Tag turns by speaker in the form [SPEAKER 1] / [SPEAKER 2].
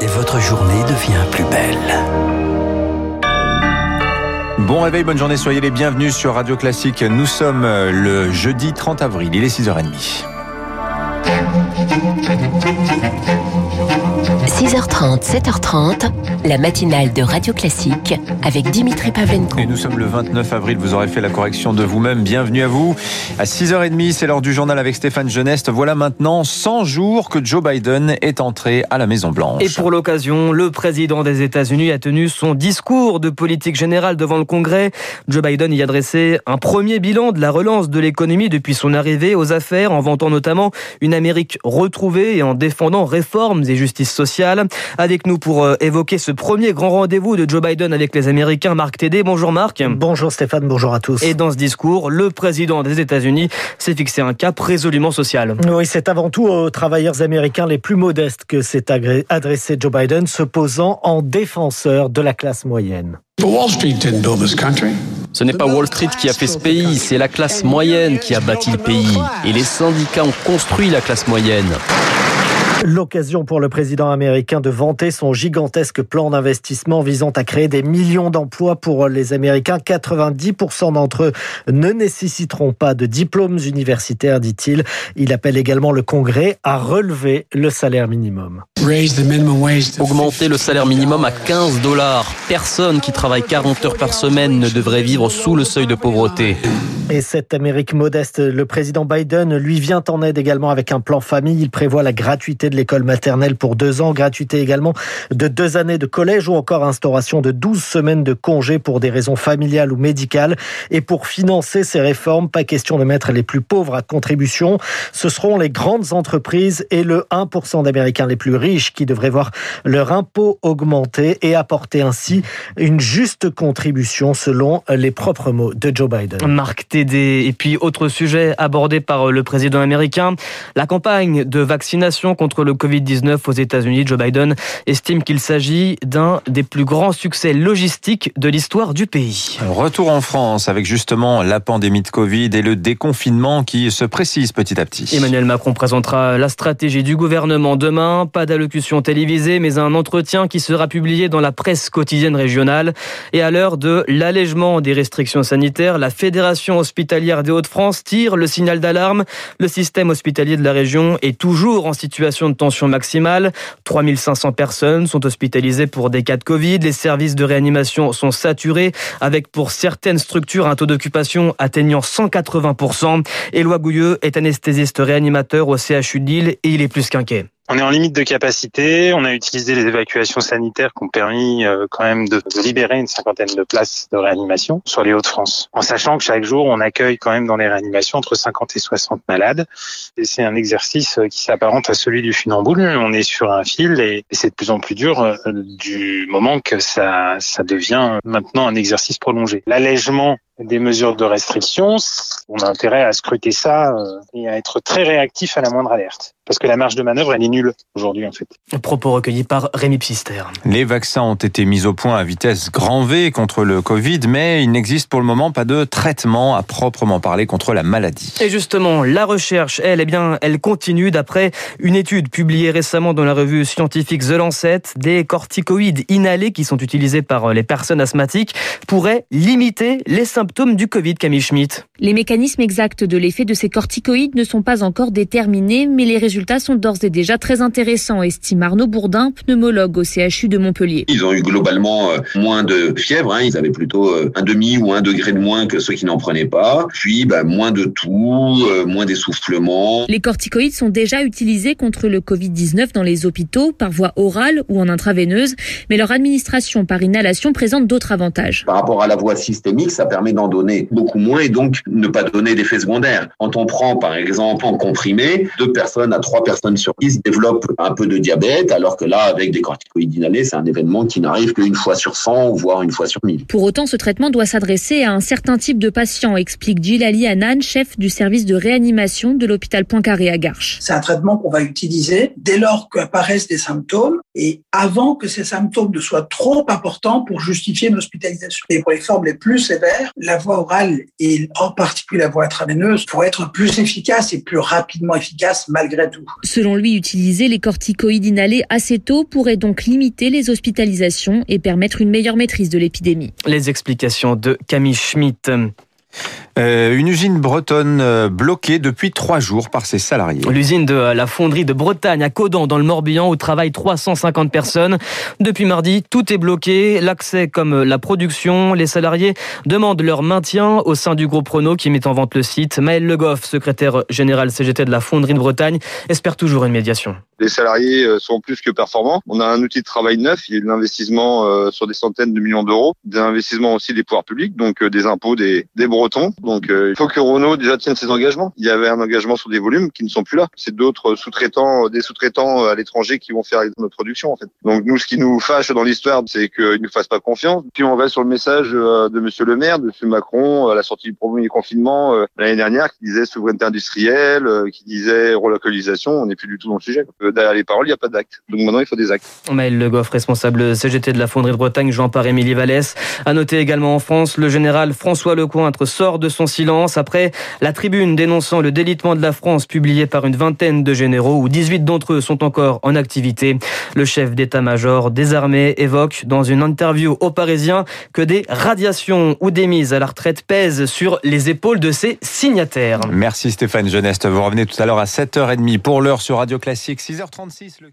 [SPEAKER 1] et votre journée devient plus belle.
[SPEAKER 2] Bon réveil, bonne journée, soyez les bienvenus sur Radio Classique. Nous sommes le jeudi 30 avril, il est 6h30.
[SPEAKER 3] 6h30, 7h30, la matinale de Radio Classique avec Dimitri Pavlenko.
[SPEAKER 2] Et nous sommes le 29 avril, vous aurez fait la correction de vous-même. Bienvenue à vous. À 6h30, c'est l'heure du journal avec Stéphane Geneste. Voilà maintenant 100 jours que Joe Biden est entré à la Maison-Blanche.
[SPEAKER 4] Et pour l'occasion, le président des États-Unis a tenu son discours de politique générale devant le Congrès. Joe Biden y a dressé un premier bilan de la relance de l'économie depuis son arrivée aux affaires, en vantant notamment une Amérique retrouvée et en défendant réformes et justice sociale. Avec nous pour euh, évoquer ce premier grand rendez-vous de Joe Biden avec les Américains, Marc Tédé. Bonjour Marc.
[SPEAKER 5] Bonjour Stéphane, bonjour à tous.
[SPEAKER 4] Et dans ce discours, le président des États-Unis s'est fixé un cap résolument social.
[SPEAKER 5] Oui, c'est avant tout aux travailleurs américains les plus modestes que s'est adressé Joe Biden, se posant en défenseur de la classe moyenne.
[SPEAKER 6] Ce n'est pas Wall Street qui a fait ce pays, c'est la classe moyenne qui a bâti le pays. Et les syndicats ont construit la classe moyenne.
[SPEAKER 5] L'occasion pour le président américain de vanter son gigantesque plan d'investissement visant à créer des millions d'emplois pour les Américains. 90% d'entre eux ne nécessiteront pas de diplômes universitaires, dit-il. Il appelle également le Congrès à relever le salaire minimum.
[SPEAKER 6] Augmenter le salaire minimum à 15 dollars. Personne qui travaille 40 heures par semaine ne devrait vivre sous le seuil de pauvreté.
[SPEAKER 5] Et cette Amérique modeste, le président Biden lui vient en aide également avec un plan famille. Il prévoit la gratuité de l'école maternelle pour deux ans, gratuité également de deux années de collège ou encore instauration de 12 semaines de congés pour des raisons familiales ou médicales. Et pour financer ces réformes, pas question de mettre les plus pauvres à contribution. Ce seront les grandes entreprises et le 1% d'Américains les plus riches qui devraient voir leur impôt augmenter et apporter ainsi une juste contribution selon les propres mots de Joe Biden.
[SPEAKER 4] Marc et puis, autre sujet abordé par le président américain, la campagne de vaccination contre le Covid-19 aux États-Unis. Joe Biden estime qu'il s'agit d'un des plus grands succès logistiques de l'histoire du pays.
[SPEAKER 2] Retour en France avec justement la pandémie de Covid et le déconfinement qui se précise petit à petit.
[SPEAKER 4] Emmanuel Macron présentera la stratégie du gouvernement demain. Pas d'allocution télévisée, mais un entretien qui sera publié dans la presse quotidienne régionale. Et à l'heure de l'allègement des restrictions sanitaires, la Fédération hospitalière des Hauts-de-France tire le signal d'alarme. Le système hospitalier de la région est toujours en situation de tension maximale. 3500 personnes sont hospitalisées pour des cas de Covid. Les services de réanimation sont saturés avec pour certaines structures un taux d'occupation atteignant 180%. Éloi Gouilleux est anesthésiste réanimateur au CHU de et il est plus qu'inquiet.
[SPEAKER 7] On est en limite de capacité. On a utilisé les évacuations sanitaires qui ont permis euh, quand même de, libérer une cinquantaine de places de réanimation sur les Hauts-de-France. En sachant que chaque jour, on accueille quand même dans les réanimations entre 50 et 60 malades. C'est un exercice euh, qui s'apparente à celui du funambule. On est sur un fil et, c'est de plus en plus dur euh, du moment que ça, ça devient maintenant un exercice prolongé. L'allègement des mesures de restriction, on a intérêt à scruter ça euh, et à être très réactif à la moindre alerte. Parce que la marge de manœuvre, elle est nulle aujourd'hui, en fait.
[SPEAKER 4] Propos recueillis par Rémi Pfister.
[SPEAKER 2] Les vaccins ont été mis au point à vitesse grand V contre le Covid, mais il n'existe pour le moment pas de traitement à proprement parler contre la maladie.
[SPEAKER 4] Et justement, la recherche, elle, eh bien, elle continue d'après une étude publiée récemment dans la revue scientifique The Lancet. Des corticoïdes inhalés qui sont utilisés par les personnes asthmatiques pourraient limiter les symptômes du Covid, Camille Schmitt.
[SPEAKER 8] Les mécanismes exacts de l'effet de ces corticoïdes ne sont pas encore déterminés, mais les résultats sont d'ores et déjà très intéressants, estime Arnaud Bourdin, pneumologue au CHU de Montpellier.
[SPEAKER 9] Ils ont eu globalement euh, moins de fièvre, hein. ils avaient plutôt euh, un demi ou un degré de moins que ceux qui n'en prenaient pas, puis bah, moins de toux, euh, moins d'essoufflement.
[SPEAKER 8] Les corticoïdes sont déjà utilisés contre le Covid-19 dans les hôpitaux, par voie orale ou en intraveineuse, mais leur administration par inhalation présente d'autres avantages.
[SPEAKER 9] Par rapport à la voie systémique, ça permet d'en donner beaucoup moins et donc ne pas donner d'effets secondaires. Quand on prend par exemple en comprimé, deux personnes à trois personnes sur dix développent un peu de diabète, alors que là, avec des corticoïdes inhalés, c'est un événement qui n'arrive qu'une fois sur 100, voire une fois sur 1000.
[SPEAKER 8] Pour autant, ce traitement doit s'adresser à un certain type de patient, explique Gilali Anan, chef du service de réanimation de l'hôpital Poincaré à Garches.
[SPEAKER 10] C'est un traitement qu'on va utiliser dès lors qu'apparaissent des symptômes et avant que ces symptômes ne soient trop importants pour justifier une hospitalisation. Et pour les formes les plus sévères, la voie orale et en particulier la voie intraveineuse pourraient être plus efficaces et plus rapidement efficaces malgré tout.
[SPEAKER 8] Selon lui, utiliser les corticoïdes inhalés assez tôt pourrait donc limiter les hospitalisations et permettre une meilleure maîtrise de l'épidémie.
[SPEAKER 4] Les explications de Camille Schmitt.
[SPEAKER 2] Euh, une usine bretonne euh, bloquée depuis trois jours par ses salariés.
[SPEAKER 4] L'usine de la fonderie de Bretagne à Codan dans le Morbihan où travaillent 350 personnes. Depuis mardi, tout est bloqué. L'accès comme la production. Les salariés demandent leur maintien au sein du groupe Renault qui met en vente le site. Maël Le Goff, secrétaire général CGT de la fonderie de Bretagne, espère toujours une médiation.
[SPEAKER 11] Les salariés euh, sont plus que performants. On a un outil de travail neuf. Il y a de l'investissement sur des centaines de millions d'euros. Des investissements aussi des pouvoirs publics, donc des impôts des, des Bretons. Donc euh, il faut que Renault déjà tienne ses engagements. Il y avait un engagement sur des volumes qui ne sont plus là. C'est d'autres sous-traitants, euh, des sous-traitants euh, à l'étranger qui vont faire notre production en fait. Donc nous, ce qui nous fâche dans l'histoire, c'est qu'ils ne fassent pas confiance. Puis on va sur le message de Monsieur le Maire, de Monsieur Macron, à la sortie du premier confinement l'année dernière, qui disait souveraineté industrielle, qui disait relocalisation. On n'est plus du tout dans le sujet. Derrière les paroles, il n'y a pas d'actes. Donc maintenant, il faut des actes.
[SPEAKER 4] Maël Le Goff, responsable CGT de la fonderie de Bretagne, Jean par Émilie Vallès. À noter également en France, le général François Lecointre sort de son silence après la tribune dénonçant le délitement de la France publiée par une vingtaine de généraux où 18 d'entre eux sont encore en activité. Le chef d'état-major des armées évoque dans une interview aux Parisiens que des radiations ou des mises à la retraite pèsent sur les épaules de ses signataires.
[SPEAKER 2] Merci Stéphane Geneste. Vous revenez tout à l'heure à 7h30 pour l'heure sur Radio Classique, 6h36. Le